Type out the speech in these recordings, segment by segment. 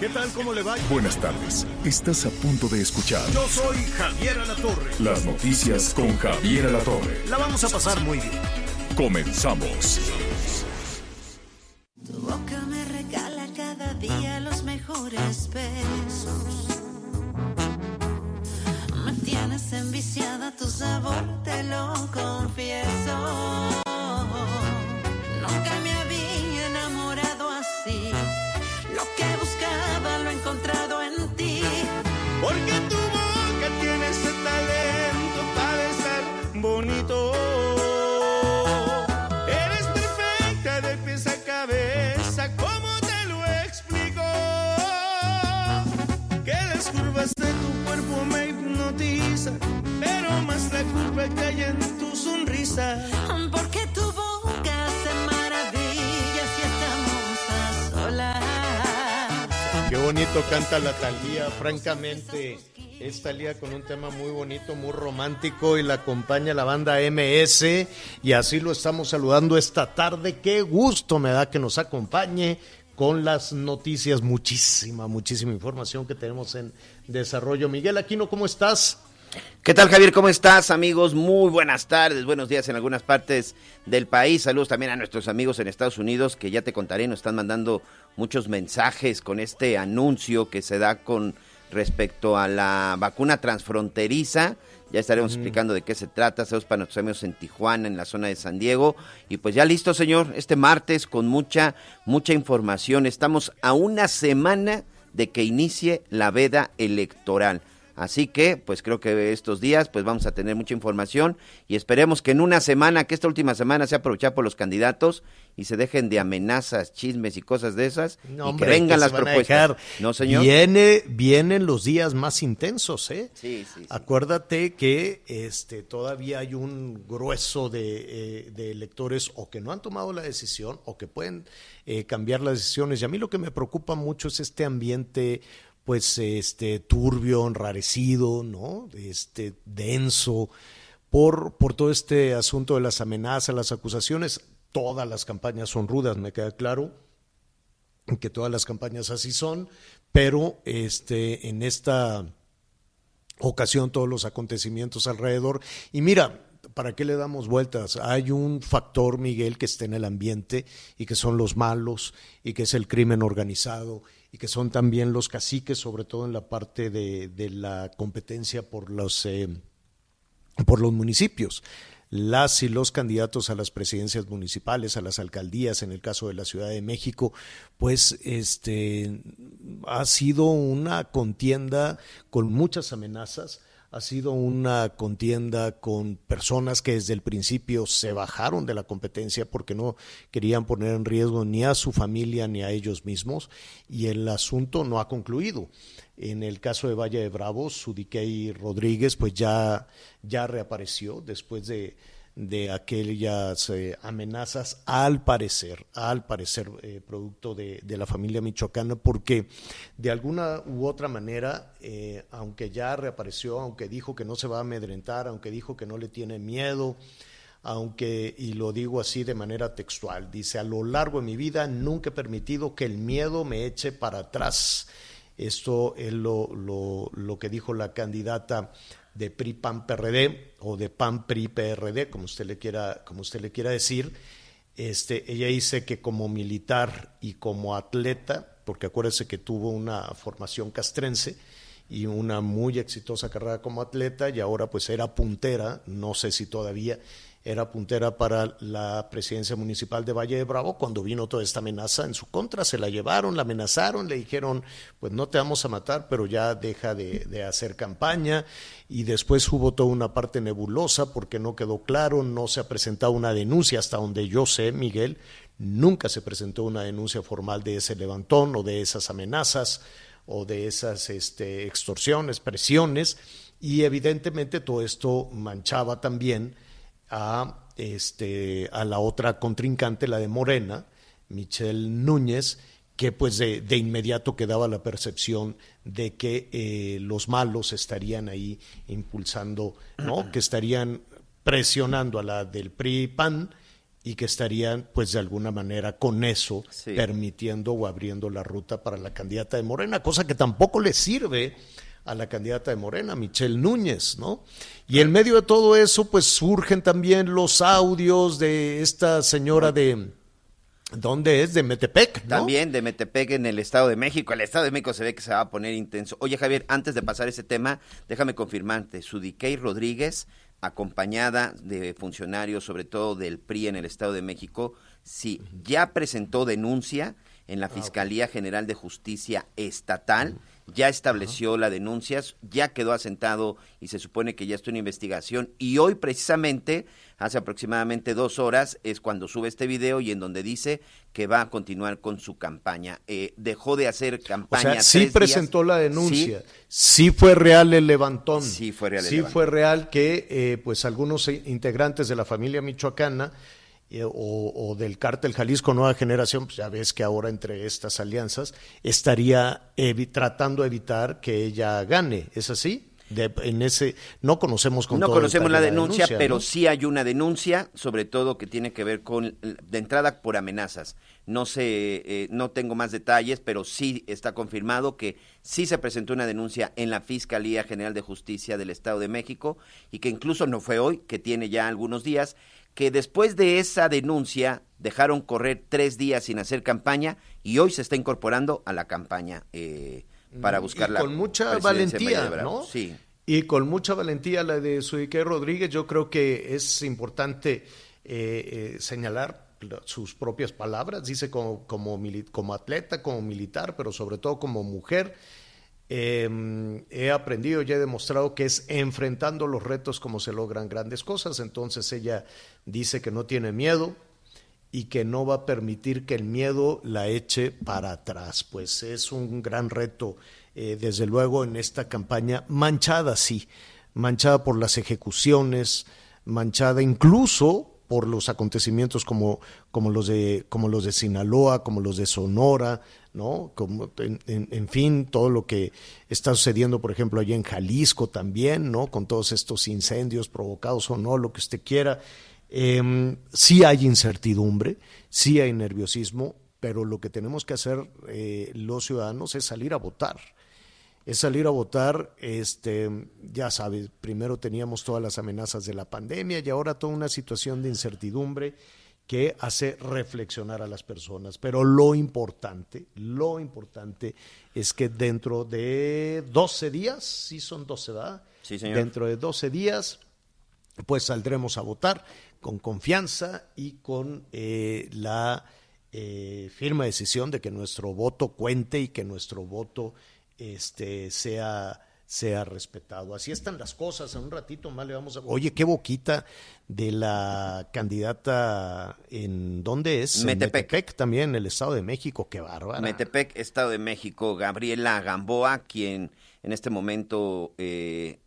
¿Qué tal? ¿Cómo le va? Buenas tardes. Estás a punto de escuchar Yo soy Javier Alatorre. las noticias con Javier Alatorre. La vamos a pasar muy bien. Comenzamos. Tu boca me regala cada día los mejores besos. Me tienes enviciada tu sabor, te lo confieso. Nunca me que hay en tu sonrisa. Porque tu boca hace maravillas y estamos a solas. Qué bonito canta la Talía, francamente. Es Talía con un tema muy bonito, muy romántico y la acompaña la banda MS y así lo estamos saludando esta tarde. Qué gusto me da que nos acompañe con las noticias, muchísima, muchísima información que tenemos en desarrollo. Miguel Aquino, ¿cómo estás? ¿Qué tal Javier? ¿Cómo estás amigos? Muy buenas tardes, buenos días en algunas partes del país. Saludos también a nuestros amigos en Estados Unidos que ya te contaré, nos están mandando muchos mensajes con este anuncio que se da con respecto a la vacuna transfronteriza. Ya estaremos explicando de qué se trata. Saludos para nuestros amigos en Tijuana, en la zona de San Diego. Y pues ya listo, señor, este martes con mucha, mucha información. Estamos a una semana de que inicie la veda electoral. Así que, pues creo que estos días, pues vamos a tener mucha información y esperemos que en una semana, que esta última semana sea aprovechada por los candidatos y se dejen de amenazas, chismes y cosas de esas No, y hombre, que vengan las propuestas. No, señor. Viene, vienen los días más intensos, ¿eh? Sí, sí, sí. Acuérdate que este, todavía hay un grueso de, eh, de electores o que no han tomado la decisión o que pueden eh, cambiar las decisiones. Y a mí lo que me preocupa mucho es este ambiente pues este turbio, enrarecido, ¿no? Este denso por, por todo este asunto de las amenazas, las acusaciones. Todas las campañas son rudas, me queda claro que todas las campañas así son, pero este en esta ocasión todos los acontecimientos alrededor. Y mira, ¿para qué le damos vueltas? Hay un factor, Miguel, que está en el ambiente y que son los malos y que es el crimen organizado y que son también los caciques, sobre todo en la parte de, de la competencia por los, eh, por los municipios. Las y los candidatos a las presidencias municipales, a las alcaldías, en el caso de la Ciudad de México, pues este ha sido una contienda con muchas amenazas, ha sido una contienda con personas que desde el principio se bajaron de la competencia porque no querían poner en riesgo ni a su familia ni a ellos mismos y el asunto no ha concluido. En el caso de Valle de Bravos, Sudiquei Rodríguez pues ya, ya reapareció después de, de aquellas eh, amenazas, al parecer, al parecer, eh, producto de, de, la familia michoacana, porque de alguna u otra manera, eh, aunque ya reapareció, aunque dijo que no se va a amedrentar, aunque dijo que no le tiene miedo, aunque, y lo digo así de manera textual, dice, a lo largo de mi vida nunca he permitido que el miedo me eche para atrás. Esto es lo, lo, lo que dijo la candidata de PRI PAN PRD o de PAN PRI PRD, como usted le quiera, como usted le quiera decir. Este, ella dice que como militar y como atleta, porque acuérdese que tuvo una formación castrense y una muy exitosa carrera como atleta y ahora pues era puntera, no sé si todavía era puntera para la presidencia municipal de Valle de Bravo, cuando vino toda esta amenaza en su contra, se la llevaron, la amenazaron, le dijeron, pues no te vamos a matar, pero ya deja de, hacer campaña, y después hubo toda una parte nebulosa porque no quedó claro, no se ha presentado una denuncia hasta donde yo sé, Miguel, nunca se presentó una denuncia formal de ese levantón o de esas amenazas o de esas este, extorsiones, presiones, y evidentemente todo esto manchaba también a, este, a la otra contrincante, la de Morena, Michelle Núñez, que pues de, de inmediato quedaba la percepción de que eh, los malos estarían ahí impulsando, ¿no? que estarían presionando a la del PRI PAN y que estarían pues de alguna manera con eso Sí. permitiendo o abriendo la ruta para la candidata de Morena, cosa que tampoco le sirve a la candidata de Morena, Michelle Núñez, ¿no? Y en medio de todo eso, pues surgen también los audios de esta señora de, ¿dónde es? De Metepec, ¿no? También de Metepec en el Estado de México. El Estado de México se ve que se va a poner intenso. Oye, Javier, antes de pasar ese tema, déjame confirmarte. Sudikey Rodríguez, acompañada de funcionarios, sobre todo del PRI en el Estado de México, sí, ya presentó denuncia en Ah, la Fiscalía General de Justicia Estatal. Ya estableció las denuncias, ya quedó asentado y se supone que ya está una investigación. Y hoy, precisamente, hace aproximadamente dos horas, es cuando sube este video y en donde dice que va a continuar con su campaña. Eh, dejó de hacer O campaña. sea, sí presentó días. la denuncia, sí. fue real el levantón, Sí fue real el sí levantón. fue real que eh, pues algunos eh, integrantes de la familia michoacana o, o del cártel Jalisco Nueva Generación, pues ya ves que ahora entre estas alianzas estaría tratando de evitar que ella gane, ¿es así? De- en ese no conocemos con No todo conocemos la denuncia, pero ¿no? sí hay una denuncia, sobre todo que tiene que ver con, de entrada, por amenazas. No sé, eh, no tengo más detalles, pero sí está confirmado que sí se presentó una denuncia en la Fiscalía General de Justicia del Estado de México y que incluso no fue hoy, que tiene ya algunos días, que después de esa denuncia dejaron correr tres días sin hacer campaña y hoy se está incorporando a la campaña eh, para buscar y la con mucha valentía. ¿no? Sí. Y con mucha valentía la de Sudique Rodríguez, yo creo que es importante eh, eh, señalar la- sus propias palabras, dice como, como atleta, como militar, pero sobre todo como mujer. Eh, he aprendido y he demostrado que es enfrentando los retos como se logran grandes cosas. Entonces ella dice que no tiene miedo, y que no va a permitir que el miedo la eche para atrás. Pues es un gran reto, eh, desde luego, en esta campaña manchada, sí, manchada por las ejecuciones, manchada incluso por los acontecimientos como, como, los, de, como los de Sinaloa, como los de Sonora, ¿no? Como, en, en, fin, todo lo que está sucediendo, por ejemplo, allá en Jalisco también, ¿no? Con todos estos incendios provocados o no, lo que usted quiera. Eh, sí hay incertidumbre, sí hay nerviosismo, pero lo que tenemos que hacer eh, los ciudadanos es salir a votar. Es salir a votar, este, ya sabes, primero teníamos todas las amenazas de la pandemia y ahora toda una situación de incertidumbre que hace reflexionar a las personas. Pero lo importante, lo importante es que dentro de 12 días, sí son 12, ¿verdad? Sí, señor. Dentro de 12 días, pues saldremos a votar con confianza y con eh, la eh, firme decisión de que nuestro voto cuente y que nuestro voto este, sea, sea respetado. Así están las cosas. En un ratito más le vamos a. Oye, qué boquita de la candidata en. ¿Dónde es? Metepec. En Metepec también, en el Estado de México. Qué bárbara. Metepec, Estado de México, Gabriela Gamboa, quien en este momento eh,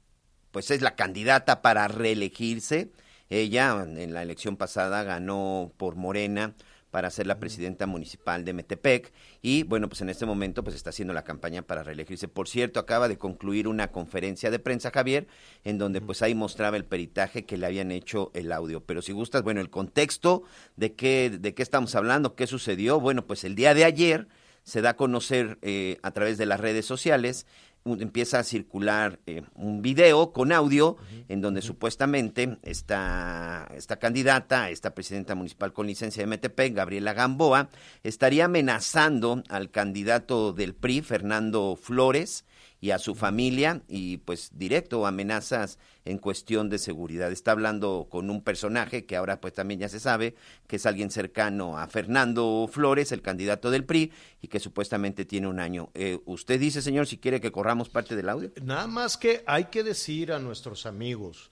pues es la candidata para reelegirse. Ella en la elección pasada ganó por Morena para ser la presidenta municipal de Metepec y bueno, pues en este momento pues está haciendo la campaña para reelegirse. Por cierto, acaba de concluir una conferencia de prensa, Javier, en donde pues ahí mostraba el peritaje que le habían hecho el audio. Pero si gustas, bueno, el contexto de qué, de qué estamos hablando, qué sucedió, bueno, pues el día de ayer se da a conocer eh, a través de las redes sociales un- empieza a circular eh, un video con audio en donde supuestamente esta, esta candidata, esta presidenta municipal con licencia de Metepec, Gabriela Gamboa, estaría amenazando al candidato del PRI, Fernando Flores, y a su familia y pues directo amenazas en cuestión de seguridad. Está hablando con un personaje que ahora pues también ya se sabe que es alguien cercano a Fernando Flores, el candidato del PRI y que supuestamente tiene un año. Eh, usted dice, señor, si quiere que corramos parte del audio. Nada más que hay que decir a nuestros amigos,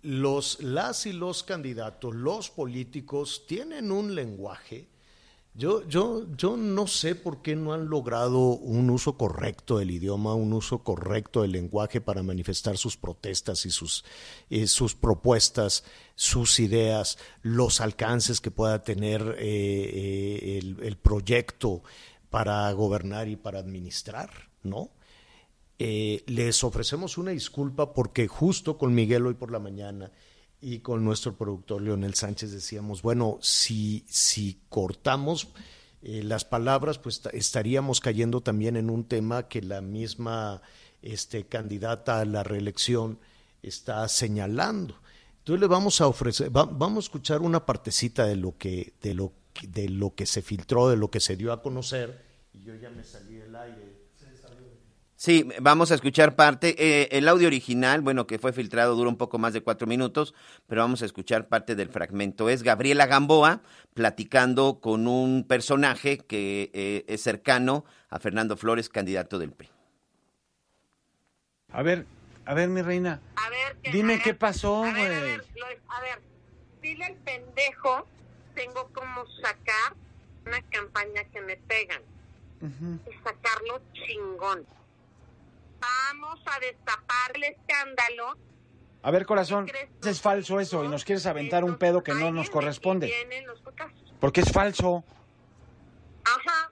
los las y los candidatos, los políticos tienen un lenguaje yo, yo, yo no sé por qué no han logrado un uso correcto del idioma, un uso correcto del lenguaje para manifestar sus protestas y sus, sus propuestas, sus ideas, los alcances que pueda tener eh, eh, el, proyecto para gobernar y para administrar, ¿no? Eh, les ofrecemos una disculpa porque justo con Miguel hoy por la mañana y con nuestro productor Leonel Sánchez decíamos, bueno, si, si cortamos eh, las palabras, pues estaríamos cayendo también en un tema que la misma este, candidata a la reelección está señalando. Entonces le vamos a ofrecer, vamos a escuchar una partecita de lo que, de lo, de lo que se filtró, de lo que se dio a conocer, y yo ya me salí del aire vamos a escuchar parte. Eh, el audio original, bueno, que fue filtrado, dura un poco más de cuatro minutos, pero vamos a escuchar parte del fragmento. Es Gabriela Gamboa platicando con un personaje que eh, es cercano a Fernando Flores, candidato del PRI. A ver, a ver, mi reina. A ver, dime qué pasó, güey. A, ver, a ver, dile al pendejo, tengo como sacar una campaña que me pegan. Y sacarlo chingón vamos a destapar el escándalo. A ver, corazón, es falso eso y nos quieres aventar un pedo que no nos corresponde. Porque es falso. Ajá.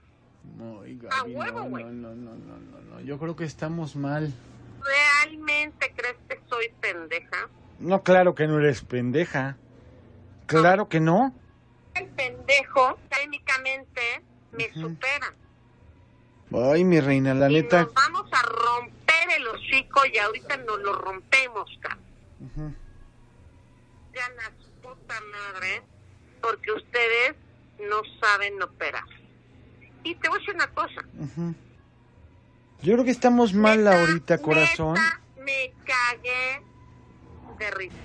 No, a huevo, güey. No, no, no, no, no, yo creo que estamos mal. ¿Realmente crees que soy pendeja? No, claro que no eres pendeja. Claro que no. El pendejo, técnicamente, me supera. Ay, mi reina, la neta. Nos vamos a romper el hocico y ahorita nos lo rompemos, cabrón. Ya la puta madre, porque ustedes no saben operar. Y te voy a decir una cosa. Yo creo que estamos mal ahorita, corazón. me cagué de risa.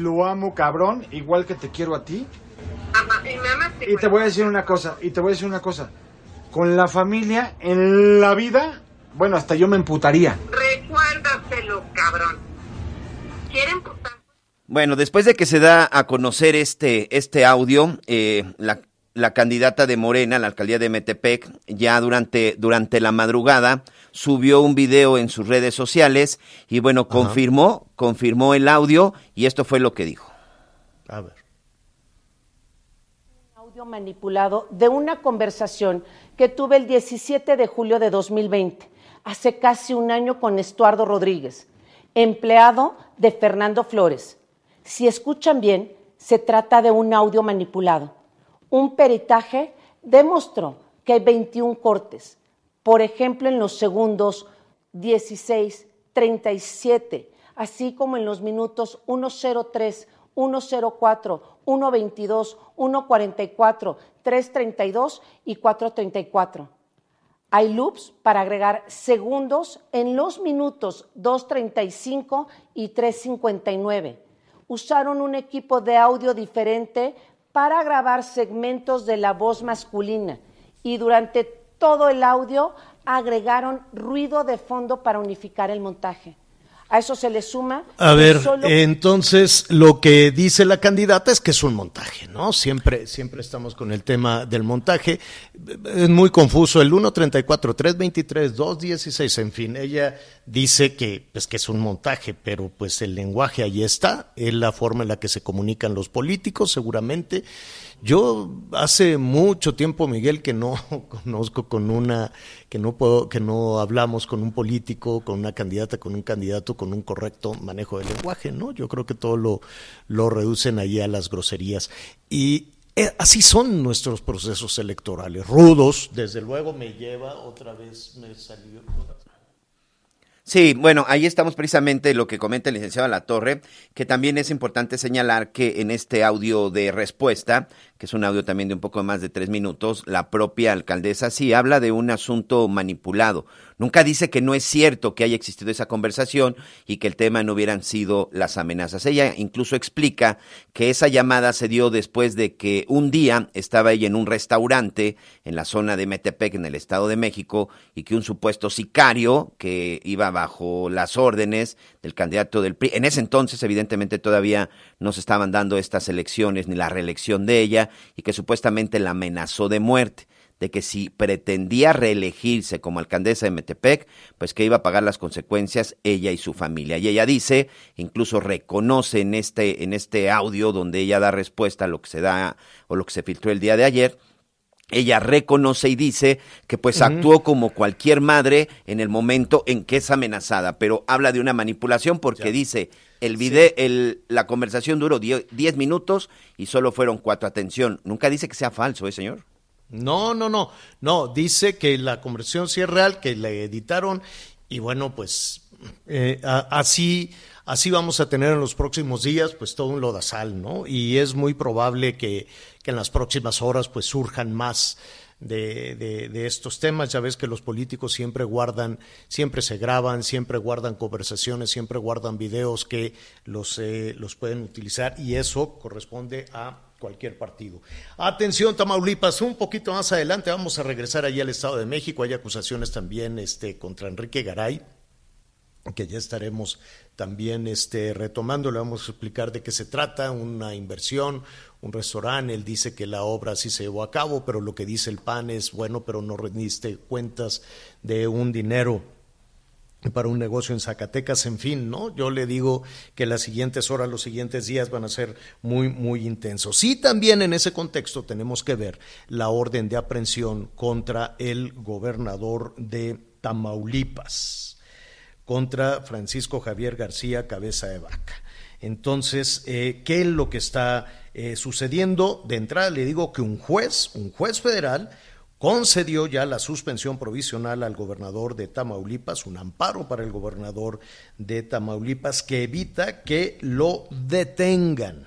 Lo amo cabrón, igual que te quiero a ti. y, te voy a decir una cosa, y te voy a decir una cosa. Con la familia, en la vida, bueno, hasta yo me emputaría. Recuérdaselo, cabrón. ¿Quieren Bueno, después de que se da a conocer este, este audio, eh, la, la candidata de Morena, la alcaldía de Metepec, ya durante, durante la madrugada, subió un video en sus redes sociales y bueno, confirmó, confirmó el audio y esto fue lo que dijo. A ver. Un audio manipulado de una conversación que tuve el 17 de julio de 2020, hace casi un año con Estuardo Rodríguez, empleado de Fernando Flores. Si escuchan bien, se trata de un audio manipulado. Un peritaje demostró que hay 21 cortes, por ejemplo, en los segundos 16, 37, así como en los minutos 103, 104, 122, 144, 332 y 434. Hay loops para agregar segundos en los minutos 235 y 359. Usaron un equipo de audio diferente para grabar segmentos de la voz masculina y durante todo el audio, agregaron ruido de fondo para unificar el montaje. A eso se le suma. A ver, entonces lo que dice la candidata es que es un montaje, ¿no? Siempre, siempre estamos con el tema del montaje. Es muy confuso. El 134, 323, 216, en fin, ella dice que, pues, que es un montaje, pero pues el lenguaje ahí está. Es la forma en la que se comunican los políticos, seguramente. Yo hace mucho tiempo, Miguel, que no conozco con una, que no puedo, que no hablamos con un político, con una candidata, con un candidato, con un correcto manejo del lenguaje, ¿no? Yo creo que todo lo, lo reducen ahí a las groserías. Y eh, así son nuestros procesos electorales, rudos, desde luego me lleva, otra vez me salió. Sí, bueno, ahí estamos precisamente lo que comenta el licenciado La Torre, que también es importante señalar que en este audio de respuesta, que es un audio también de un poco más de tres minutos, la propia alcaldesa sí habla de un asunto manipulado. Nunca dice que no es cierto que haya existido esa conversación y que el tema no hubieran sido las amenazas. Ella incluso explica que esa llamada se dio después de que un día estaba ella en un restaurante en la zona de Metepec, en el Estado de México, y que un supuesto sicario que iba bajo las órdenes del candidato del PRI, en ese entonces evidentemente todavía no se estaban dando estas elecciones ni la reelección de ella, y que supuestamente la amenazó de muerte de que si pretendía reelegirse como alcaldesa de Metepec, pues que iba a pagar las consecuencias ella y su familia. Y ella dice, incluso reconoce en este, en este audio donde ella da respuesta a lo que se da o lo que se filtró el día de ayer, ella reconoce y dice que pues actuó como cualquier madre en el momento en que es amenazada, pero habla de una manipulación porque dice el video, el, la conversación duró 10 minutos y solo fueron cuatro. Atención, nunca dice que sea falso, ¿eh, señor? No, no, no. No, dice que la conversión sí es real, que la editaron y bueno, pues eh, así, así vamos a tener en los próximos días pues todo un lodazal, ¿no? Y es muy probable que, que en las próximas horas pues surjan más de, de, estos temas. Ya ves que los políticos siempre guardan, siempre se graban, siempre guardan conversaciones, siempre guardan videos que los, eh, los pueden utilizar y eso corresponde a cualquier partido. Atención, Tamaulipas, un poquito más adelante vamos a regresar allí al Estado de México. Hay acusaciones también este, contra Enrique Garay, que ya estaremos también este, retomando. Le vamos a explicar de qué se trata, una inversión, un restaurante. Él dice que la obra sí se llevó a cabo, pero lo que dice el PAN es bueno, pero no rendiste cuentas de un dinero para un negocio en Zacatecas, en fin, ¿no? Yo le digo que las siguientes horas, los siguientes días van a ser muy, muy intensos. Sí, también en ese contexto tenemos que ver la orden de aprehensión contra el gobernador de Tamaulipas, contra Francisco Javier García Cabeza de Vaca. Entonces, eh, ¿qué es lo que está eh, sucediendo? De entrada le digo que un juez, un juez federal, concedió ya la suspensión provisional al gobernador de Tamaulipas, un amparo para el gobernador de Tamaulipas que evita que lo detengan.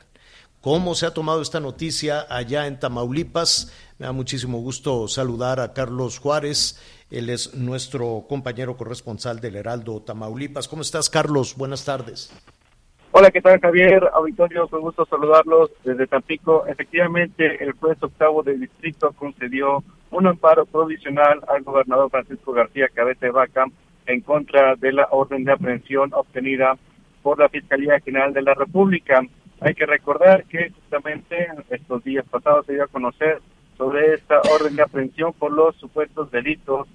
¿Cómo se ha tomado esta noticia allá en Tamaulipas? Me da muchísimo gusto saludar a Carlos Juárez. Él es nuestro compañero corresponsal del Heraldo Tamaulipas. ¿Cómo estás, Carlos? Buenas tardes. Hola, ¿qué tal Javier? Auditorio, con gusto saludarlos desde Tampico. Efectivamente, el juez octavo del distrito concedió un amparo provisional al gobernador Francisco García Cabeza de Vaca en contra de la orden de aprehensión obtenida por la Fiscalía General de la República. Hay que recordar que justamente estos días pasados se dio a conocer sobre esta orden de aprehensión por los supuestos delitos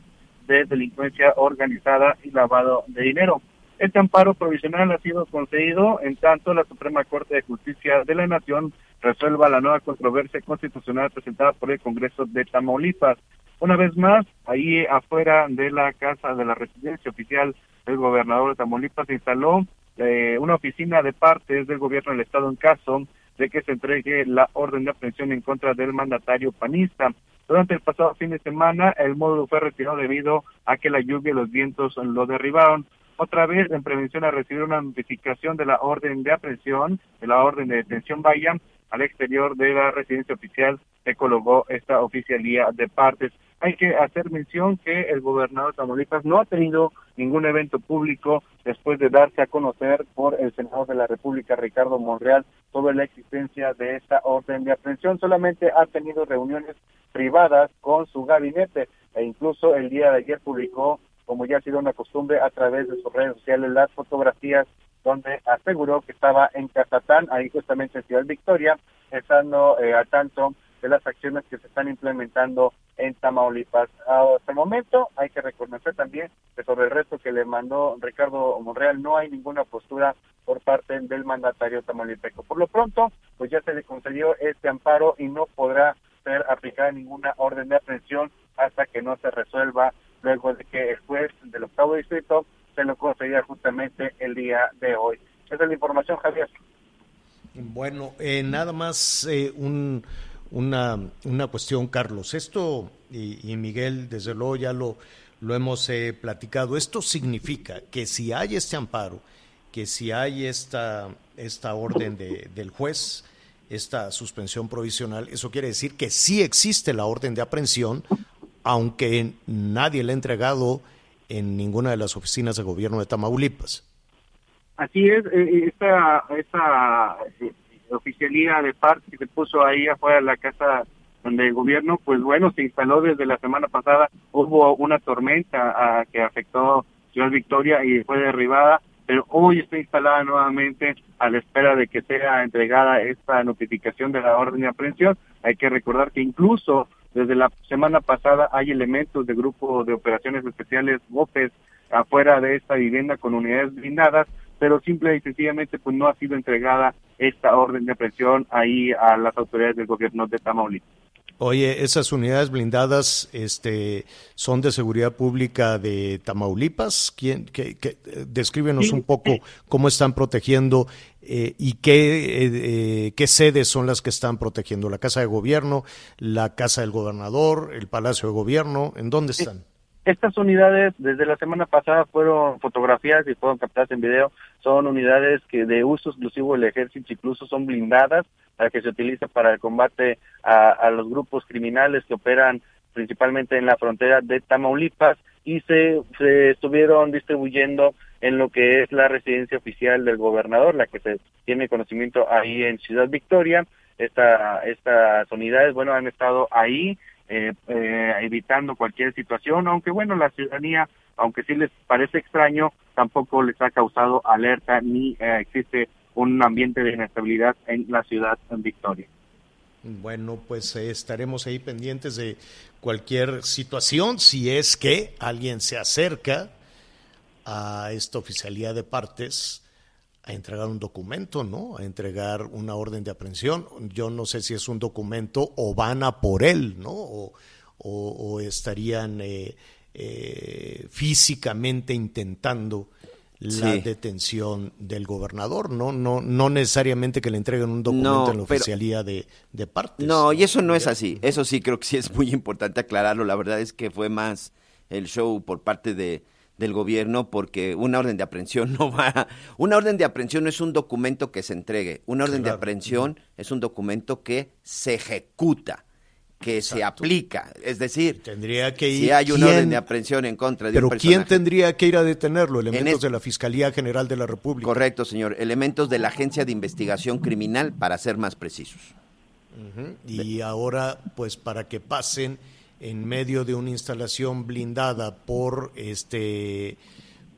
de delincuencia organizada y lavado de dinero. Este amparo provisional ha sido concedido en tanto la Suprema Corte de Justicia de la Nación resuelva la nueva controversia constitucional presentada por el Congreso de Tamaulipas. Una vez más, ahí afuera de la casa de la residencia oficial del gobernador de Tamaulipas se instaló eh, una oficina de partes del gobierno del Estado en caso de que se entregue la orden de aprehensión en contra del mandatario panista. Durante el pasado fin de semana, el módulo fue retirado debido a que la lluvia y los vientos lo derribaron otra vez en prevención a recibir una notificación de la orden de aprehensión, de la orden de detención vaya al exterior de la residencia oficial se colocó esta oficialía de partes. Hay que hacer mención que el gobernador Tamaulipas no ha tenido ningún evento público después de darse a conocer por el senador de la República, Ricardo Monreal, sobre la existencia de esta orden de aprehensión. Solamente ha tenido reuniones privadas con su gabinete e incluso el día de ayer publicó como ya ha sido una costumbre, a través de sus redes sociales las fotografías donde aseguró que estaba en Cazatán, ahí justamente en Ciudad Victoria, estando eh, al tanto de las acciones que se están implementando en Tamaulipas. Hasta el momento hay que reconocer también que sobre el resto que le mandó Ricardo Monreal no hay ninguna postura por parte del mandatario tamaulipeco. Por lo pronto, pues ya se le concedió este amparo y no podrá ser aplicada ninguna orden de aprehensión hasta que no se resuelva luego de que el juez del octavo distrito se lo concedía justamente el día de hoy. Esa es la información, Javier. Bueno, eh, nada más eh, un, una, una cuestión, Carlos. Esto, y, Miguel, desde luego ya lo, lo hemos eh, platicado. Esto significa que si hay este amparo, que si hay esta, esta orden de, del juez, esta suspensión provisional, eso quiere decir que sí existe la orden de aprehensión, aunque nadie le ha entregado en ninguna de las oficinas de gobierno de Tamaulipas. Así es, eh, esta, esta eh, oficialía de parte que se puso ahí afuera de la casa donde el gobierno, pues bueno, se instaló desde la semana pasada, hubo una tormenta ah, que afectó Ciudad Victoria y fue derribada, pero hoy está instalada nuevamente a la espera de que sea entregada esta notificación de la orden de aprehensión. Hay que recordar que incluso desde la semana pasada hay elementos de grupo de operaciones especiales GOPES afuera de esta vivienda con unidades blindadas pero simple y sencillamente pues no ha sido entregada esta orden de presión ahí a las autoridades del gobierno de Tamaulipas. Oye, esas unidades blindadas este, son de seguridad pública de Tamaulipas. ¿Quién, que, descríbenos un poco cómo están protegiendo eh, y qué, eh, eh, qué sedes son las que están protegiendo. La Casa de Gobierno, la Casa del Gobernador, el Palacio de Gobierno. ¿En dónde están? Estas unidades desde la semana pasada fueron fotografías y fueron captadas en video. Son unidades que de uso exclusivo del ejército, incluso son blindadas, para que se utiliza para el combate a, los grupos criminales que operan principalmente en la frontera de Tamaulipas y se, se, estuvieron distribuyendo en lo que es la residencia oficial del gobernador, la que se tiene conocimiento ahí en Ciudad Victoria. Esta, estas unidades, bueno, han estado ahí eh, eh, evitando cualquier situación, aunque bueno, la ciudadanía, aunque sí les parece extraño, tampoco les ha causado alerta ni eh, existe un ambiente de inestabilidad en la ciudad de Victoria. Bueno, pues estaremos ahí pendientes de cualquier situación, si es que alguien se acerca a esta oficialía de partes a entregar un documento, ¿no? A entregar una orden de aprehensión. Yo no sé si es un documento o van a por él, ¿no? O, estarían eh, eh, físicamente intentando la detención del gobernador, ¿no? No, no necesariamente que le entreguen un documento en la oficialía de, de partes. No, y eso no es así. Eso sí creo que sí es muy importante aclararlo. La verdad es que fue más el show por parte de, del gobierno porque una orden de aprehensión no va. Una orden de aprehensión no es un documento que se entregue. Una orden de aprehensión es un documento que se ejecuta, que se aplica. Es decir, tendría que ir, si hay una orden de aprehensión en contra de pero un personaje. ¿quién tendría que ir a detenerlo? Elementos de la Fiscalía General de la República. Correcto, señor. Elementos de la Agencia de Investigación Criminal, para ser más precisos. Y ahora, pues para que pasen en medio de una instalación blindada por este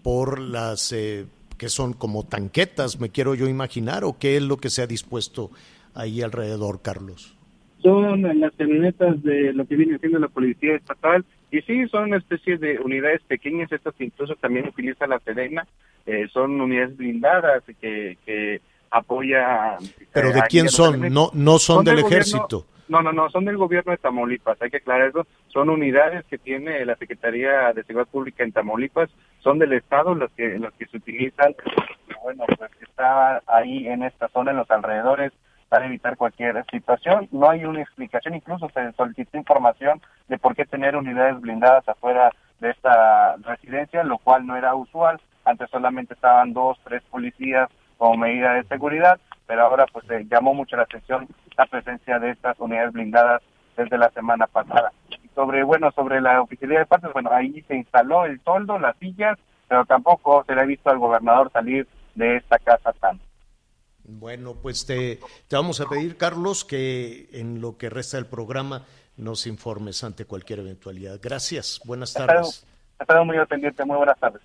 por las eh, que son como tanquetas, me quiero yo imaginar, o qué es lo que se ha dispuesto ahí alrededor, Carlos. Son las camionetas de lo que viene siendo la policía estatal y sí, son una especie de unidades pequeñas, estas incluso también utiliza la Sedena, eh, son unidades blindadas que, que apoya. ¿Pero de quién son? No, no son, del, ejército. No, no, no, son del gobierno de Tamaulipas, hay que aclarar eso. Son unidades que tiene la Secretaría de Seguridad Pública en Tamaulipas, son del Estado las que, las que se utilizan. Bueno, pues está ahí en esta zona, en los alrededores, para evitar cualquier situación. No hay una explicación, incluso se solicitó información de por qué tener unidades blindadas afuera de esta residencia, lo cual no era usual. Antes solamente estaban dos, tres policías como medida de seguridad, pero ahora pues se llamó mucho la atención la presencia de estas unidades blindadas desde la semana pasada. sobre, bueno, sobre la oficialidad de partes, bueno, ahí se instaló el toldo, las sillas, pero tampoco se le ha visto al gobernador salir de esta casa tan. Bueno, pues te, te vamos a pedir, Carlos, que en lo que resta del programa nos informes ante cualquier eventualidad. Gracias, buenas tardes. Estado muy pendiente, muy buenas tardes.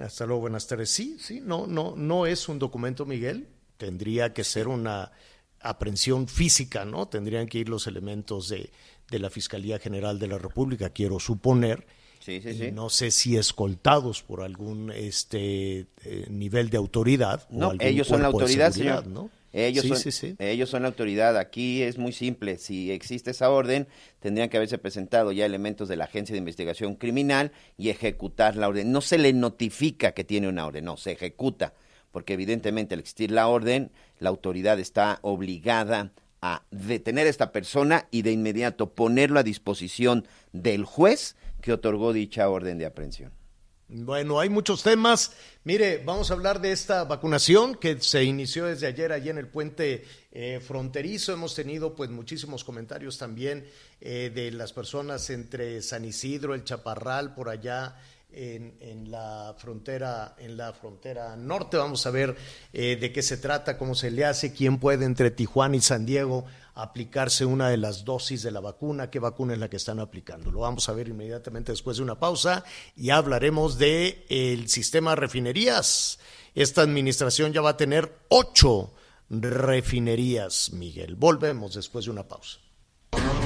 Hasta luego, buenas tardes. Sí, sí, no, no, no es un documento, Miguel. Tendría que ser una aprehensión física, ¿no? Tendrían que ir los elementos de, de la Fiscalía General de la República, quiero suponer. Sí, sí, sí. No sé si escoltados por algún este eh, nivel de autoridad. No, ellos son la autoridad, señor. ¿no? Ellos, son, ellos son la autoridad. Aquí es muy simple. Si existe esa orden, tendrían que haberse presentado ya elementos de la Agencia de Investigación Criminal y ejecutar la orden. No se le notifica que tiene una orden, no, se ejecuta. Porque evidentemente al existir la orden, la autoridad está obligada a detener a esta persona y de inmediato ponerlo a disposición del juez que otorgó dicha orden de aprehensión. Bueno, hay muchos temas. Mire, vamos a hablar de esta vacunación que se inició desde ayer allí en el puente eh, fronterizo. Hemos tenido pues muchísimos comentarios también eh, de las personas entre San Isidro, el Chaparral, por allá en, la frontera en la frontera norte. Vamos a ver eh, de qué se trata, cómo se le hace, quién puede entre Tijuana y San Diego aplicarse una de las dosis de la vacuna, qué vacuna es la que están aplicando. Lo vamos a ver inmediatamente después de una pausa y hablaremos de el sistema de refinerías. Esta administración ya va a tener ocho refinerías, Miguel. Volvemos después de una pausa.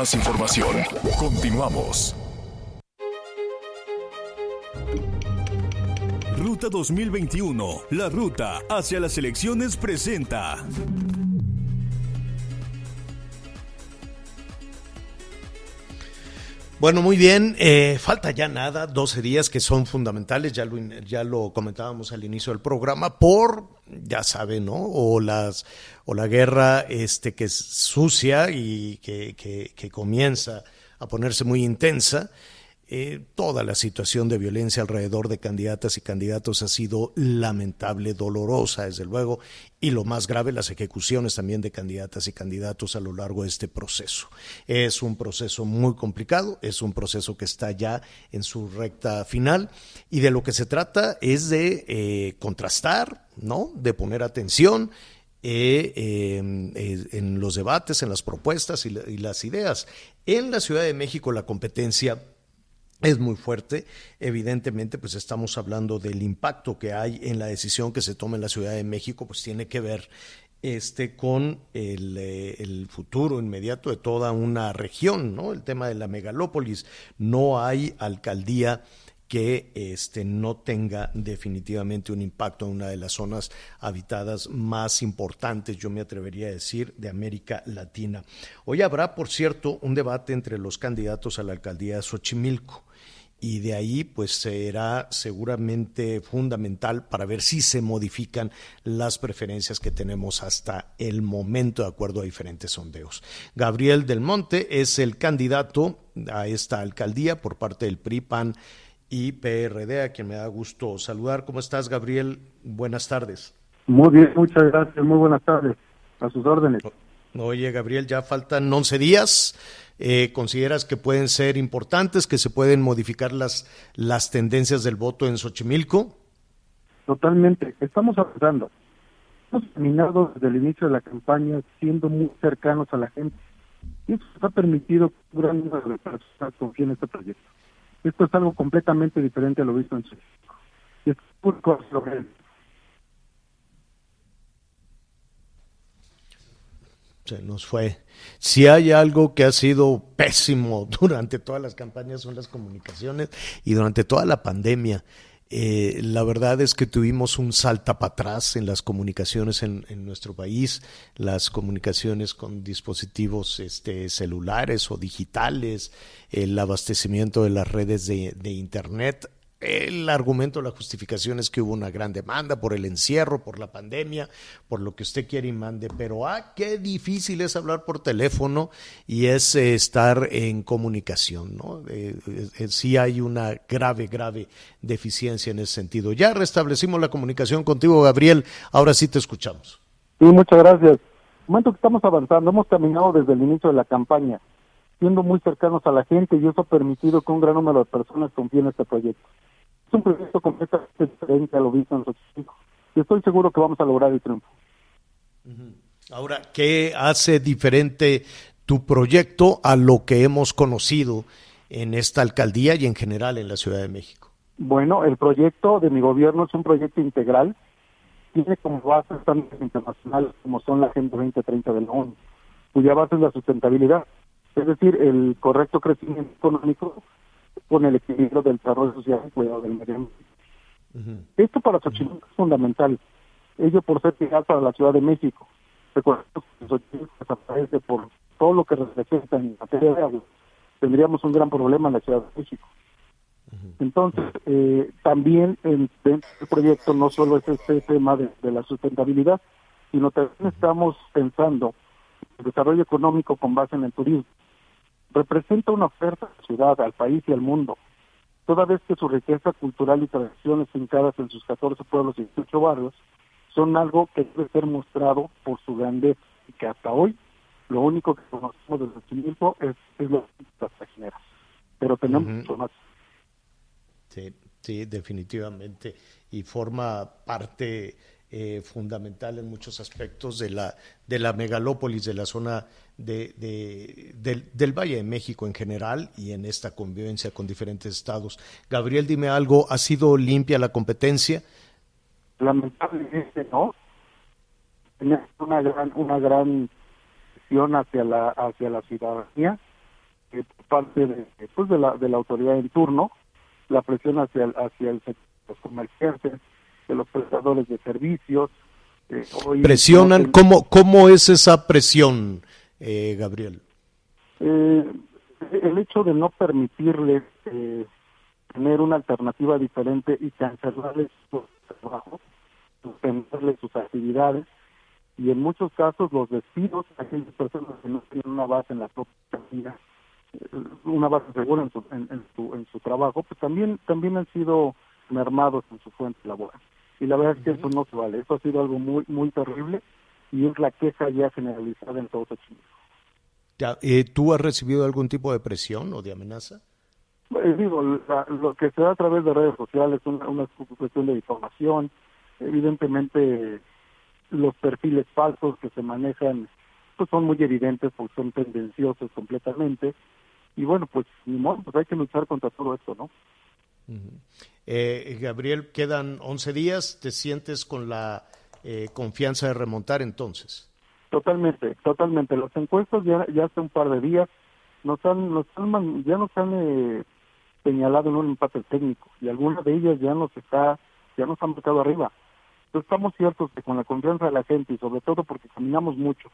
Más información. Continuamos. Ruta 2021, la ruta hacia las elecciones presenta. Bueno, muy bien. Eh, falta ya nada, 12 días que son fundamentales, ya lo, ya lo comentábamos al inicio del programa, por, ya saben, ¿no? O, las, o la guerra este, que es sucia y que, que comienza a ponerse muy intensa. Eh, toda la situación de violencia alrededor de candidatas y candidatos ha sido lamentable, dolorosa, desde luego, y lo más grave, las ejecuciones también de candidatas y candidatos a lo largo de este proceso. Es un proceso muy complicado, es un proceso que está ya en su recta final, y de lo que se trata es de eh, contrastar, ¿no? De poner atención. Eh, en los debates, en las propuestas y las ideas. En la Ciudad de México la competencia es muy fuerte. Evidentemente, pues estamos hablando del impacto que hay en la decisión que se toma en la Ciudad de México, pues tiene que ver este con el, eh, el, futuro inmediato de toda una región, ¿no? El tema de la megalópolis. No hay alcaldía que este, no tenga definitivamente un impacto en una de las zonas habitadas más importantes, yo me atrevería a decir, de América Latina. Hoy habrá, por cierto, un debate entre los candidatos a la alcaldía de Xochimilco y de ahí pues será seguramente fundamental para ver si se modifican las preferencias que tenemos hasta el momento de acuerdo a diferentes sondeos. Gabriel del Monte es el candidato a esta alcaldía por parte del PRI PAN y PRD a quien me da gusto saludar. ¿Cómo estás Gabriel? Buenas tardes. Muy bien, muchas gracias. Muy buenas tardes. A sus órdenes. Oye, Gabriel, ya faltan 11 días eh, ¿Consideras que pueden ser importantes, que se pueden modificar las, las tendencias del voto en Xochimilco? Totalmente. Estamos avanzando. Hemos terminado desde el inicio de la campaña siendo muy cercanos a la gente. Y eso nos ha permitido que un gran número de personas confíen en este proyecto. Esto es algo completamente diferente a lo visto en Xochimilco. Y es público se nos fue. Si hay algo que ha sido pésimo durante todas las campañas son las comunicaciones y durante toda la pandemia. Eh, la verdad es que tuvimos un salta para atrás en las comunicaciones en, nuestro país, las comunicaciones con dispositivos este, celulares o digitales, el abastecimiento de las redes de, de Internet el argumento, la justificación es que hubo una gran demanda por el encierro, por la pandemia, por lo que usted quiere y mande, pero ah, qué difícil es hablar por teléfono y es eh, estar en comunicación, ¿no? Eh, eh, sí hay una grave, grave deficiencia en ese sentido. Ya restablecimos la comunicación contigo, Gabriel, ahora sí te escuchamos. Sí, muchas gracias. momento que estamos avanzando, hemos caminado desde el inicio de la campaña, siendo muy cercanos a la gente y eso ha permitido que un gran número de personas confíen en este proyecto es un proyecto completamente diferente a lo visto en Xochimilco. Y estoy seguro que vamos a lograr el triunfo. Ahora, ¿qué hace diferente tu proyecto a lo que hemos conocido en esta alcaldía y en general en la Ciudad de México? Bueno, el proyecto de mi gobierno es un proyecto integral. Tiene como base estándares internacionales como son la Agenda 2030 de la ONU, cuya base es la sustentabilidad, es decir, el correcto crecimiento económico con el equilibrio del desarrollo social y cuidado del medio ambiente. Esto para Xochimilco es fundamental. Ello por ser vital para la Ciudad de México. Recordemos que Xochimilco desaparece por todo lo que representa en materia de agua. Tendríamos un gran problema en la Ciudad de México. Entonces, eh, también en, dentro del proyecto no solo es este tema de, de la sustentabilidad, sino también estamos pensando en el desarrollo económico con base en el turismo. Representa una oferta a la ciudad, al país y al mundo toda vez que su riqueza cultural y tradiciones fincadas en sus 14 pueblos y 18 barrios son algo que debe ser mostrado por su grandeza y que hasta hoy lo único que conocemos del Xochimilco es, es las trajineras, pero tenemos mucho más. Sí, sí, definitivamente. Y forma parte eh, fundamental en muchos aspectos de la, de la megalópolis, de la zona de, de, del, Valle de México en general y en esta convivencia con diferentes estados. Gabriel, dime algo, ¿ha sido limpia la competencia? Lamentablemente no. Una gran, una gran hacia la, hacia la ciudadanía, eh, por parte de, pues de, la, de la autoridad en turno, la presión hacia, hacia el los comerciantes, de los prestadores de servicios. Eh, hoy ¿Presionan? ¿Cómo, ¿Cómo es esa presión, eh, Gabriel? Eh, el hecho de no permitirles eh, tener una alternativa diferente y cancelarles su trabajo, suspenderles sus actividades y en muchos casos los despidos a aquellas personas que no tienen una base en la propia vida, una base segura en su, en, en, su, en su trabajo, pues también, también han sido mermados en su fuente laboral. Y la verdad es que eso no se vale. Eso ha sido algo muy, muy terrible y es la queja ya generalizada en todo Xochimilco. Eh, ¿Tú has recibido algún tipo de presión o de amenaza? Eh, digo, la, lo que se da a través de redes sociales, una, una cuestión de información, evidentemente los perfiles falsos que se manejan pues son muy evidentes porque son tendenciosos completamente y bueno pues ni modo, pues hay que luchar contra todo esto, ¿no? Eh, Gabriel, quedan 11 días, ¿te sientes con la eh, confianza de remontar entonces? Totalmente, totalmente. Las encuestas ya, hace un par de días nos han, nos han ya nos han eh, señalado en un empate técnico y algunas de ellas ya nos está, ya nos han marcado arriba. Estamos ciertos que con la confianza de la gente y sobre todo porque caminamos mucho,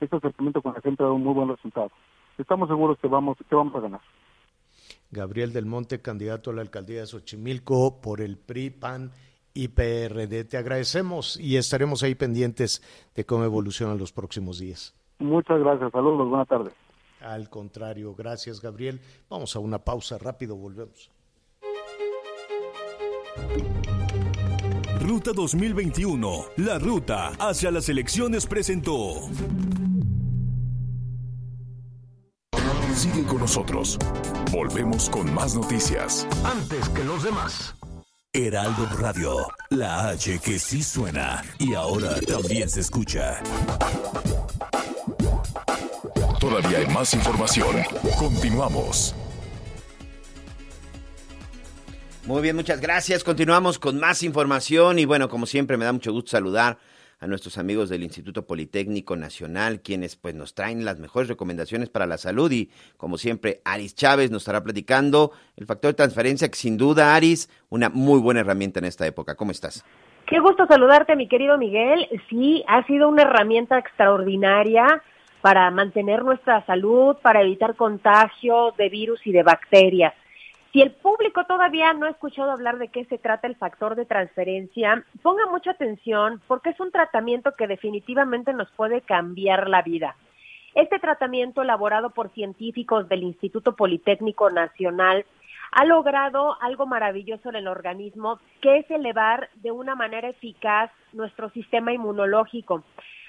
este acercamiento con la gente ha dado un muy buen resultado. Estamos seguros que vamos, que vamos a ganar. Gabriel del Monte, candidato a la alcaldía de Xochimilco por el PRI, PAN y PRD. Te agradecemos y estaremos ahí pendientes de cómo evolucionan los próximos días. Muchas gracias, saludos, buenas tardes. Al contrario, gracias Gabriel. Vamos a una pausa, rápido volvemos. Ruta 2021, la ruta hacia las elecciones presentó. Sigue con nosotros. Volvemos con más noticias. Antes que los demás. Heraldo Radio, la H que sí suena y ahora también se escucha. Todavía hay más información. Continuamos. Muy bien, muchas gracias. Continuamos con más información y bueno, como siempre me da mucho gusto saludar a nuestros amigos del Instituto Politécnico Nacional, quienes pues nos traen las mejores recomendaciones para la salud y como siempre Aris Chávez nos estará platicando el factor de transferencia que sin duda Aris, una muy buena herramienta en esta época. ¿Cómo estás? Qué gusto saludarte mi querido Miguel. Sí, ha sido una herramienta extraordinaria para mantener nuestra salud, para evitar contagio de virus y de bacterias. Si el público todavía no ha escuchado hablar de qué se trata el factor de transferencia, ponga mucha atención porque es un tratamiento que definitivamente nos puede cambiar la vida. Este tratamiento elaborado por científicos del Instituto Politécnico Nacional ha logrado algo maravilloso en el organismo, que es elevar de una manera eficaz nuestro sistema inmunológico.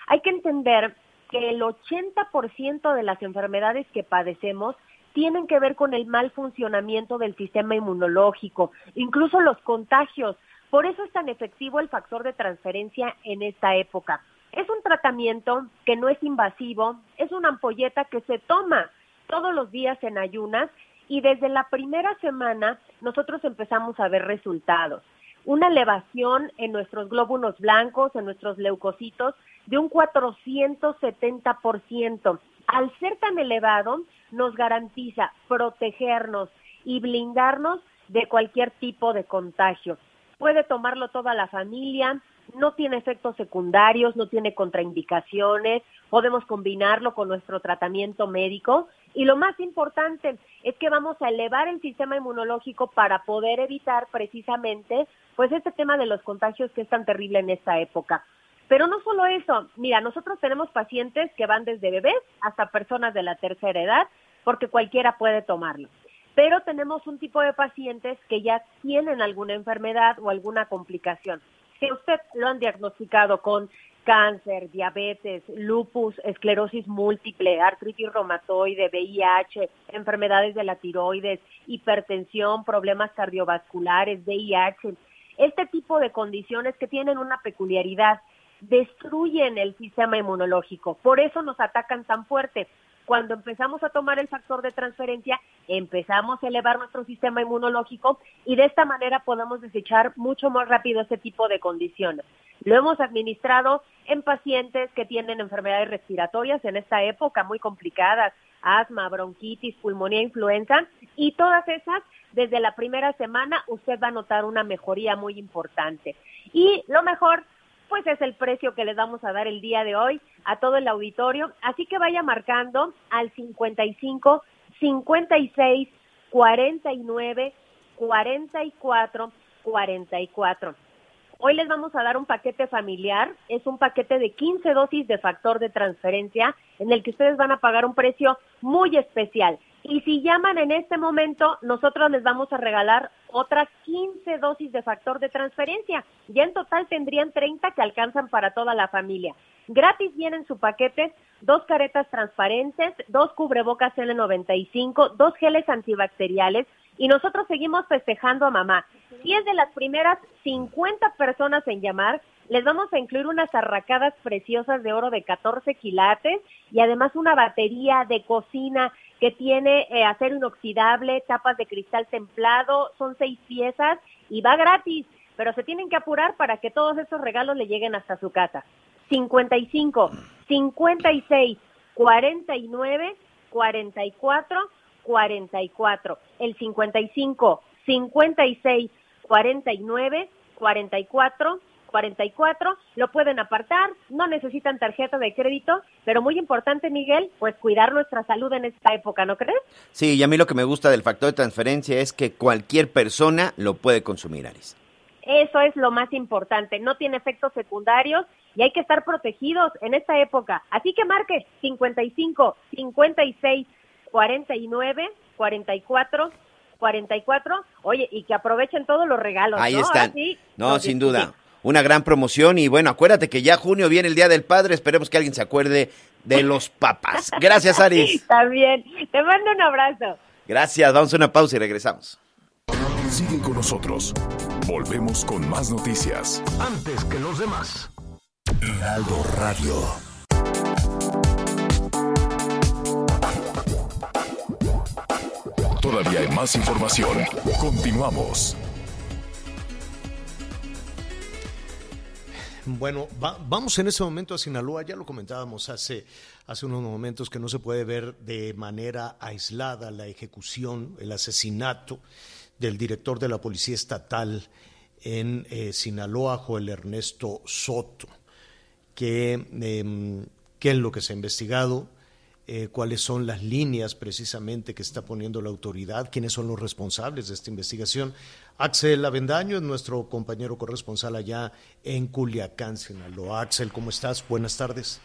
Hay que entender que el 80% de las enfermedades que padecemos tienen que ver con el mal funcionamiento del sistema inmunológico, incluso los contagios. Por eso es tan efectivo el factor de transferencia en esta época. Es un tratamiento que no es invasivo, es una ampolleta que se toma todos los días en ayunas y desde la primera semana nosotros empezamos a ver resultados. Una elevación en nuestros glóbulos blancos, en nuestros leucocitos, de un 470%. Al ser tan elevado, nos garantiza protegernos y blindarnos de cualquier tipo de contagio. Puede tomarlo toda la familia, no tiene efectos secundarios, no tiene contraindicaciones, podemos combinarlo con nuestro tratamiento médico y lo más importante es que vamos a elevar el sistema inmunológico para poder evitar precisamente pues este tema de los contagios que es tan terrible en esta época. Pero no solo eso, mira, nosotros tenemos pacientes que van desde bebés hasta personas de la tercera edad, porque cualquiera puede tomarlo. Pero tenemos un tipo de pacientes que ya tienen alguna enfermedad o alguna complicación. Si usted lo han diagnosticado con cáncer, diabetes, lupus, esclerosis múltiple, artritis reumatoide, VIH, enfermedades de la tiroides, hipertensión, problemas cardiovasculares, VIH. Este tipo de condiciones que tienen una peculiaridad, destruyen el sistema inmunológico, por eso nos atacan tan fuerte. Cuando empezamos a tomar el factor de transferencia, empezamos a elevar nuestro sistema inmunológico y de esta manera podemos desechar mucho más rápido este tipo de condiciones. Lo hemos administrado en pacientes que tienen enfermedades respiratorias en esta época muy complicadas, asma, bronquitis, pulmonía, influenza, y todas esas, desde la primera semana, usted va a notar una mejoría muy importante. Y lo mejor, pues es el precio que les vamos a dar el día de hoy a todo el auditorio. Así que vaya marcando al 55 56 49 44 44. Hoy les vamos a dar un paquete familiar, es un paquete de 15 dosis de factor de transferencia en el que ustedes van a pagar un precio muy especial. Y si llaman en este momento, nosotros les vamos a regalar otras 15 dosis de factor de transferencia. Ya en total tendrían 30 que alcanzan para toda la familia. Gratis vienen su paquete dos caretas transparentes, dos cubrebocas N95, dos geles antibacteriales y nosotros seguimos festejando a mamá. Si es de las primeras 50 personas en llamar, les vamos a incluir unas arracadas preciosas de oro de 14 quilates y además una batería de cocina que tiene eh, acero inoxidable, tapas de cristal templado, son seis piezas y va gratis, pero se tienen que apurar para que todos esos regalos le lleguen hasta su casa. 55, 56, 49, 44, 44. El 55, 56, 49, 44, 44, lo pueden apartar, no necesitan tarjeta de crédito, pero muy importante, Miguel, pues cuidar nuestra salud en esta época, ¿no crees? Sí, y a mí lo que me gusta del factor de transferencia es que cualquier persona lo puede consumir, Aris. Eso es lo más importante, no tiene efectos secundarios y hay que estar protegidos en esta época. Así que marque 55, 56, 49, 44, 44. Oye, y que aprovechen todos los regalos. Ahí ¿no? están. no, sin duda. Una gran promoción y bueno, acuérdate que ya junio viene el Día del Padre, esperemos que alguien se acuerde de los papás. Gracias, Aris. También. Te mando un abrazo. Gracias, vamos a una pausa y regresamos. Sigue con nosotros. Volvemos con más noticias. Antes que los demás. Heraldo Radio. Todavía hay más información. Continuamos. Bueno, vamos en ese momento a Sinaloa, ya lo comentábamos hace, hace unos momentos que no se puede ver de manera aislada la ejecución, el asesinato del director de la Policía Estatal en eh, Sinaloa, Joel Ernesto Soto. ¿Qué, em, ¿Qué es lo que se ha investigado? Eh, cuáles son las líneas precisamente que está poniendo la autoridad, quiénes son los responsables de esta investigación. Axel Avendaño es nuestro compañero corresponsal allá en Culiacán, Sinaloa. Axel, ¿cómo estás? Buenas tardes.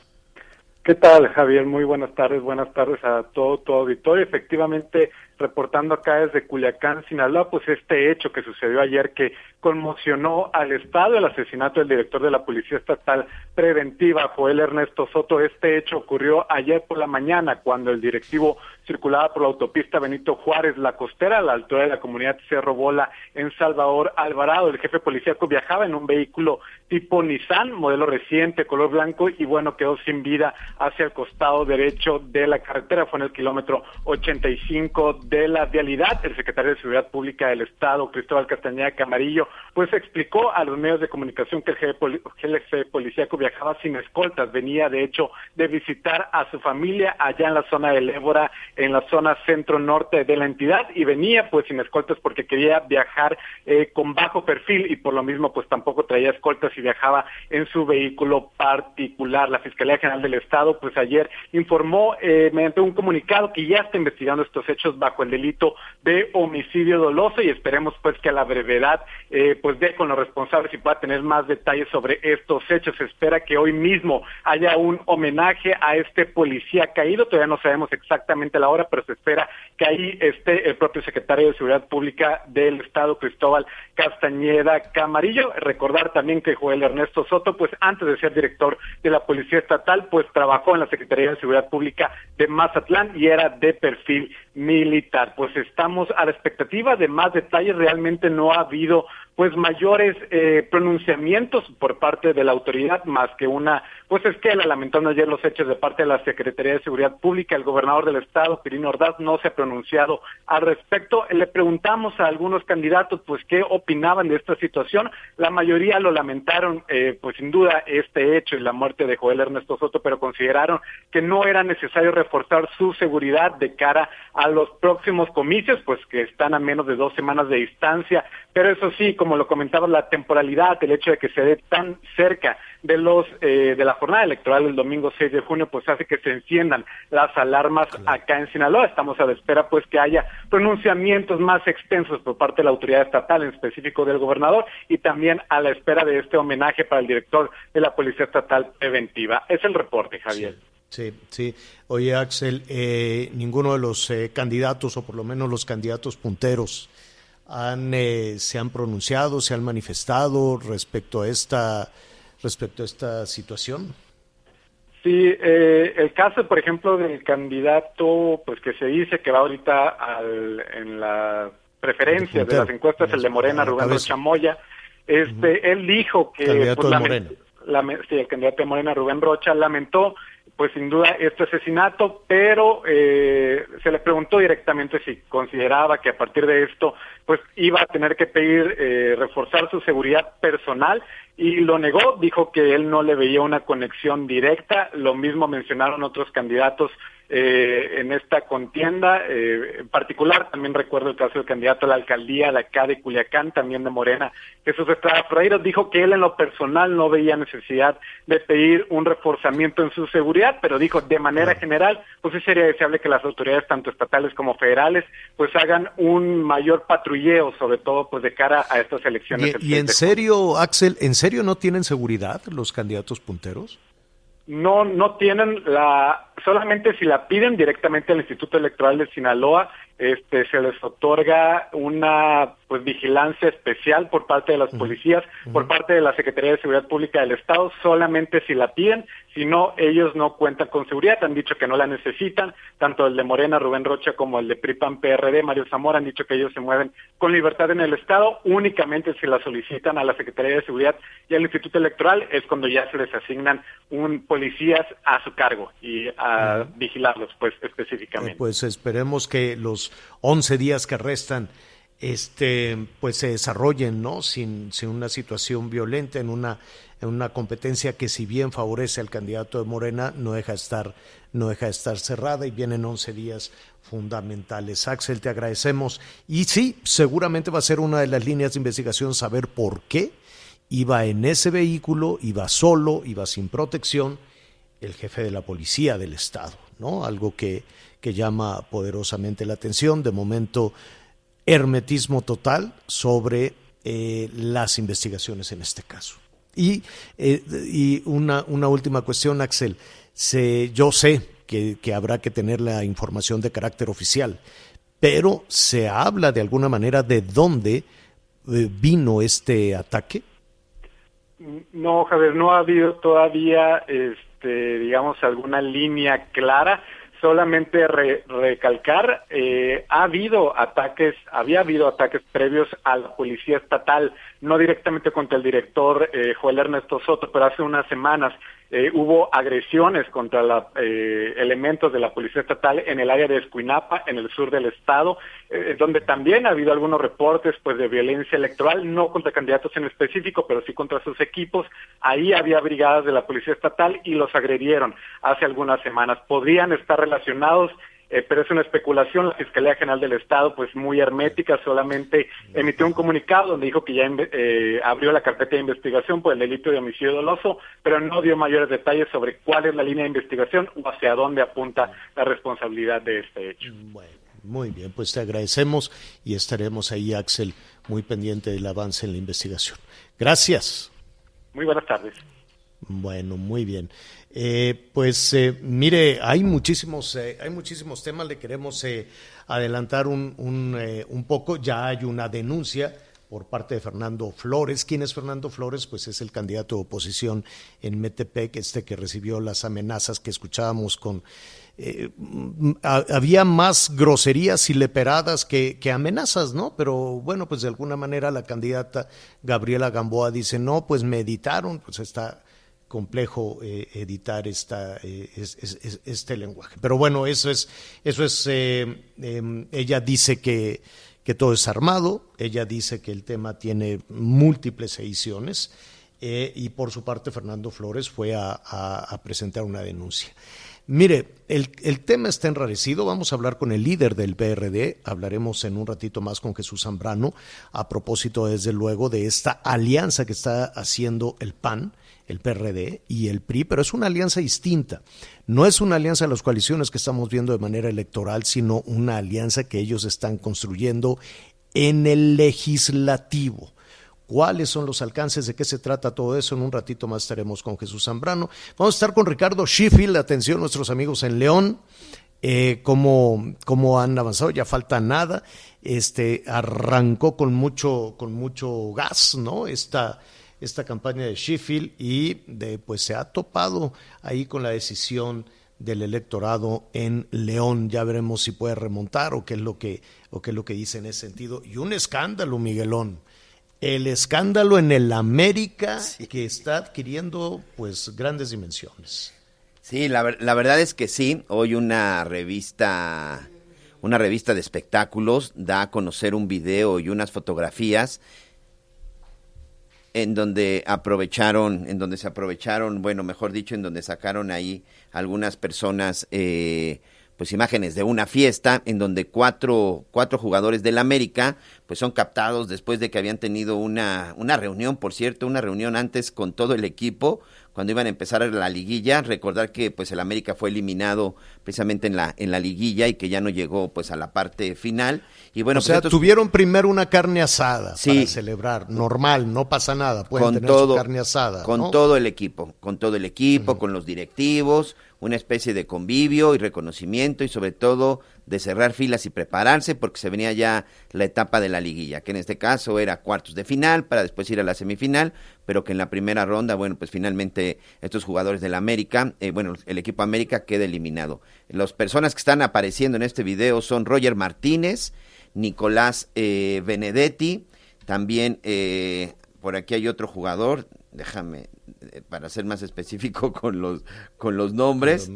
¿Qué tal, Javier? Muy buenas tardes, buenas tardes a todo tu auditorio. Efectivamente, reportando acá desde Culiacán, Sinaloa, pues este hecho que sucedió ayer que conmocionó al Estado, el asesinato del director de la Policía Estatal Preventiva, Joel Ernesto Soto. Este hecho ocurrió ayer por la mañana cuando el directivo circulaba por la autopista Benito Juárez, la costera, a la altura de la comunidad Cerro Bola, en Salvador Alvarado. El jefe policíaco viajaba en un vehículo tipo Nissan, modelo reciente, color blanco, y bueno, quedó sin vida hacia el costado derecho de la carretera. Fue en el kilómetro 85 de la vialidad. El secretario de Seguridad Pública del Estado, Cristóbal Castañeda Camarillo, pues explicó a los medios de comunicación que el jefe, policíaco viajaba sin escoltas. Venía, de hecho, de visitar a su familia allá en la zona del Ébora, en la zona centro-norte de la entidad y venía pues sin escoltas porque quería viajar eh, con bajo perfil y por lo mismo pues tampoco traía escoltas y viajaba en su vehículo particular. La Fiscalía General del Estado pues ayer informó eh, mediante un comunicado que ya está investigando estos hechos bajo el delito de homicidio doloso y esperemos pues que a la brevedad eh, pues dé con los responsables y pueda tener más detalles sobre estos hechos. Se espera que hoy mismo haya un homenaje a este policía caído, todavía no sabemos exactamente la hora, pero se espera que ahí esté el propio secretario de Seguridad Pública del Estado, Cristóbal Castañeda Camarillo. Recordar también que Joel Ernesto Soto, pues antes de ser director de la Policía Estatal, pues trabajó en la Secretaría de Seguridad Pública de Mazatlán y era de perfil militar. Pues estamos a la expectativa de más detalles, realmente no ha habido pues mayores eh, pronunciamientos por parte de la autoridad más que una pues es que lamentando ayer los hechos de parte de la Secretaría de Seguridad Pública el gobernador del estado Pirino Ordaz no se ha pronunciado al respecto. Le preguntamos a algunos candidatos pues qué opinaban de esta situación. La mayoría lo lamentaron eh, pues sin duda este hecho y la muerte de Joel Ernesto Soto pero consideraron que no era necesario reforzar su seguridad de cara a los próximos comicios pues que están a menos de dos semanas de distancia. Pero eso sí como lo comentaba, la temporalidad, el hecho de que se dé tan cerca de los eh, de la jornada electoral el domingo 6 de junio, pues hace que se enciendan las alarmas acá en Sinaloa. Estamos a la espera, pues, que haya pronunciamientos más extensos por parte de la autoridad estatal, en específico del gobernador, y también a la espera de este homenaje para el director de la Policía Estatal Preventiva. Es el reporte, Javier. Sí, sí. Oye, Axel, eh, ninguno de los eh, candidatos, o por lo menos los candidatos punteros, han, eh, se han pronunciado, se han manifestado respecto a esta, respecto a esta situación? Sí, eh, el caso, por ejemplo, del candidato, pues que se dice que va ahorita al, en la preferencia de las encuestas, el de Morena, Rubén Rocha Moya, este, él dijo que... Candidato pues, de Morena. sí, el candidato de Morena, Rubén Rocha, lamentó pues sin duda este asesinato, pero eh, se le preguntó directamente si consideraba que a partir de esto pues iba a tener que pedir eh, reforzar su seguridad personal y lo negó, dijo que él no le veía una conexión directa, lo mismo mencionaron otros candidatos eh, en esta contienda. Eh, en particular, también recuerdo el caso del candidato a la alcaldía de acá de Culiacán, también de Morena, Jesús Estrada Ferreira, dijo que él en lo personal no veía necesidad de pedir un reforzamiento en su seguridad, pero dijo de manera general, pues sí sería deseable que las autoridades, tanto estatales como federales, pues hagan un mayor patrulleo, sobre todo pues de cara a estas elecciones. ¿Y, y en serio, Axel, en serio no tienen seguridad los candidatos punteros? No no tienen la solamente si la piden directamente al Instituto Electoral de Sinaloa este se les otorga una pues vigilancia especial por parte de las policías por parte de la Secretaría de Seguridad Pública del Estado solamente si la piden si no, ellos no cuentan con seguridad, han dicho que no la necesitan, tanto el de Morena, Rubén Rocha, como el de PRIPAN, PRD, Mario Zamora, han dicho que ellos se mueven con libertad en el Estado, únicamente si la solicitan a la Secretaría de Seguridad y al Instituto Electoral, es cuando ya se les asignan un policías a su cargo y a vigilarlos, pues, específicamente. pues esperemos que los 11 días que restan este pues se desarrollen no sin, sin una situación violenta en una en una competencia que si bien favorece al candidato de Morena no deja de estar no deja de estar cerrada y vienen 11 días fundamentales. Axel, te agradecemos. Y sí, seguramente va a ser una de las líneas de investigación saber por qué iba en ese vehículo, iba solo, iba sin protección el jefe de la policía del estado, ¿no? Algo que, que llama poderosamente la atención. De momento hermetismo total sobre eh, las investigaciones en este caso. Y, eh, y una, una, última cuestión, Axel. Se, yo sé que, que, habrá que tener la información de carácter oficial, pero ¿se habla de alguna manera de dónde eh, vino este ataque? No, Javier, no ha habido todavía, este, digamos, alguna línea clara solamente recalcar, eh, ha habido ataques, había habido ataques previos a la policía estatal, no directamente contra el director eh, Joel Ernesto Soto, pero hace unas semanas eh, hubo agresiones contra la, eh, elementos de la Policía Estatal en el área de Escuinapa, en el sur del estado, eh, donde también ha habido algunos reportes pues, de violencia electoral, no contra candidatos en específico, pero sí contra sus equipos. Ahí había brigadas de la Policía Estatal y los agredieron hace algunas semanas. Podrían estar relacionados eh, pero es una especulación. La Fiscalía General del Estado, pues muy hermética, solamente emitió un comunicado donde dijo que ya eh, abrió la carpeta de investigación por el delito de homicidio doloso, pero no dio mayores detalles sobre cuál es la línea de investigación o hacia dónde apunta la responsabilidad de este hecho. Bueno, muy bien, pues te agradecemos y estaremos ahí, Axel, muy pendiente del avance en la investigación. Gracias. Muy buenas tardes. Bueno, muy bien. Eh, pues eh, mire, hay muchísimos, eh, hay muchísimos temas, le queremos adelantar un, un, un, poco. Ya hay una denuncia por parte de Fernando Flores. ¿Quién es Fernando Flores? Pues es el candidato de oposición en Metepec, este que recibió las amenazas que escuchábamos con... había más groserías y leperadas que, que, amenazas, ¿no? Pero bueno, pues de alguna manera la candidata Gabriela Gamboa dice, no, pues me editaron, pues está complejo eh, editar esta, eh, este lenguaje. Pero bueno, eso es, eso es eh, em, ella dice que, que, todo es armado, ella dice que el tema tiene múltiples ediciones y por su parte Fernando Flores fue a, presentar una denuncia. Mire, el, el, tema está enrarecido. Vamos a hablar con el líder del PRD. Hablaremos en un ratito más con Jesús Zambrano a propósito, desde luego, de esta alianza que está haciendo el PAN el PRD y el PRI, pero es una alianza distinta. No es una alianza de las coaliciones que estamos viendo de manera electoral, sino una alianza que ellos están construyendo en el legislativo. ¿Cuáles son los alcances? ¿De qué se trata todo eso? En un ratito más estaremos con Jesús Zambrano. Vamos a estar con Ricardo Sheffield. Atención, nuestros amigos en León. Eh, cómo, cómo, han avanzado, ya falta nada. Este arrancó con mucho, con mucho gas, ¿no? Esta, esta campaña de Sheffield y de, pues se ha topado ahí con la decisión del electorado en León. Ya veremos si puede remontar o qué es lo que, o qué es lo que dice en ese sentido. Y un escándalo, Miguelón. El escándalo en el América que está adquiriendo pues grandes dimensiones. Sí, la, la verdad es que sí. Hoy una revista, una revista de espectáculos da a conocer un video y unas fotografías en donde aprovecharon, en donde se aprovecharon, bueno, mejor dicho, en donde sacaron ahí algunas personas, eh, pues imágenes de una fiesta, en donde cuatro, cuatro jugadores del América, pues son captados después de que habían tenido una, una reunión, por cierto, una reunión antes con todo el equipo, cuando iban a empezar la liguilla, recordar que pues el América fue eliminado precisamente en la en la liguilla y que ya no llegó pues a la parte final. Y bueno, o pues sea, tuvieron primero una carne asada para celebrar, normal, no pasa nada, pueden con tener todo, su carne asada, con todo el equipo, con todo el equipo, con los directivos, una especie de convivio y reconocimiento y sobre todo de cerrar filas y prepararse porque se venía ya la etapa de la liguilla, que en este caso era cuartos de final para después ir a la semifinal, pero que en la primera ronda, bueno, pues finalmente estos jugadores del América, eh, bueno, el equipo América queda eliminado. Las personas que están apareciendo en este video son Roger Martínez, Nicolás eh, Benedetti, también eh, por aquí hay otro jugador, déjame, para ser más específico con los, con los nombres,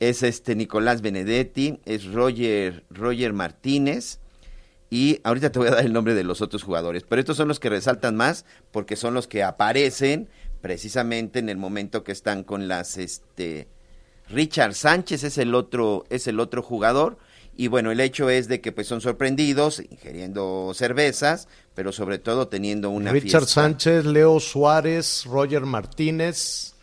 es este Nicolás Benedetti, es Roger, Roger Martínez, y ahorita te voy a dar el nombre de los otros jugadores, pero estos son los que resaltan más porque son los que aparecen precisamente en el momento que están con las este Richard Sánchez es el otro es el otro jugador y bueno, el hecho es de que pues son sorprendidos ingiriendo cervezas, pero sobre todo teniendo una Richard Sánchez, Leo Suárez, Roger Martínez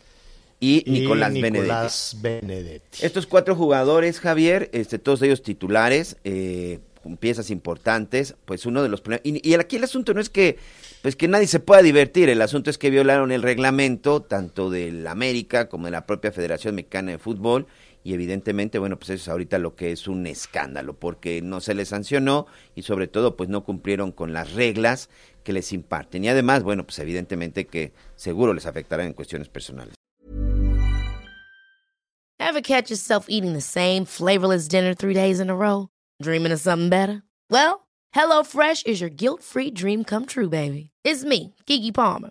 y Nicolás, Benedetti. Estos cuatro jugadores, Javier, este, todos ellos titulares, eh, con piezas importantes, pues uno de los y, y aquí el asunto no es que pues que nadie se pueda divertir, el asunto es que violaron el reglamento tanto del América como de la propia Federación Mexicana de Fútbol y evidentemente, bueno, pues eso es ahorita lo que es un escándalo, porque no se les sancionó y sobre todo pues no cumplieron con las reglas que les imparten. Y además, bueno, pues evidentemente que seguro les afectará en cuestiones personales. Ever catch yourself eating the same flavorless dinner three days in a row? Dreaming of something better? Well, HelloFresh is your guilt-free dream come true, baby. It's me, Kiki Palmer.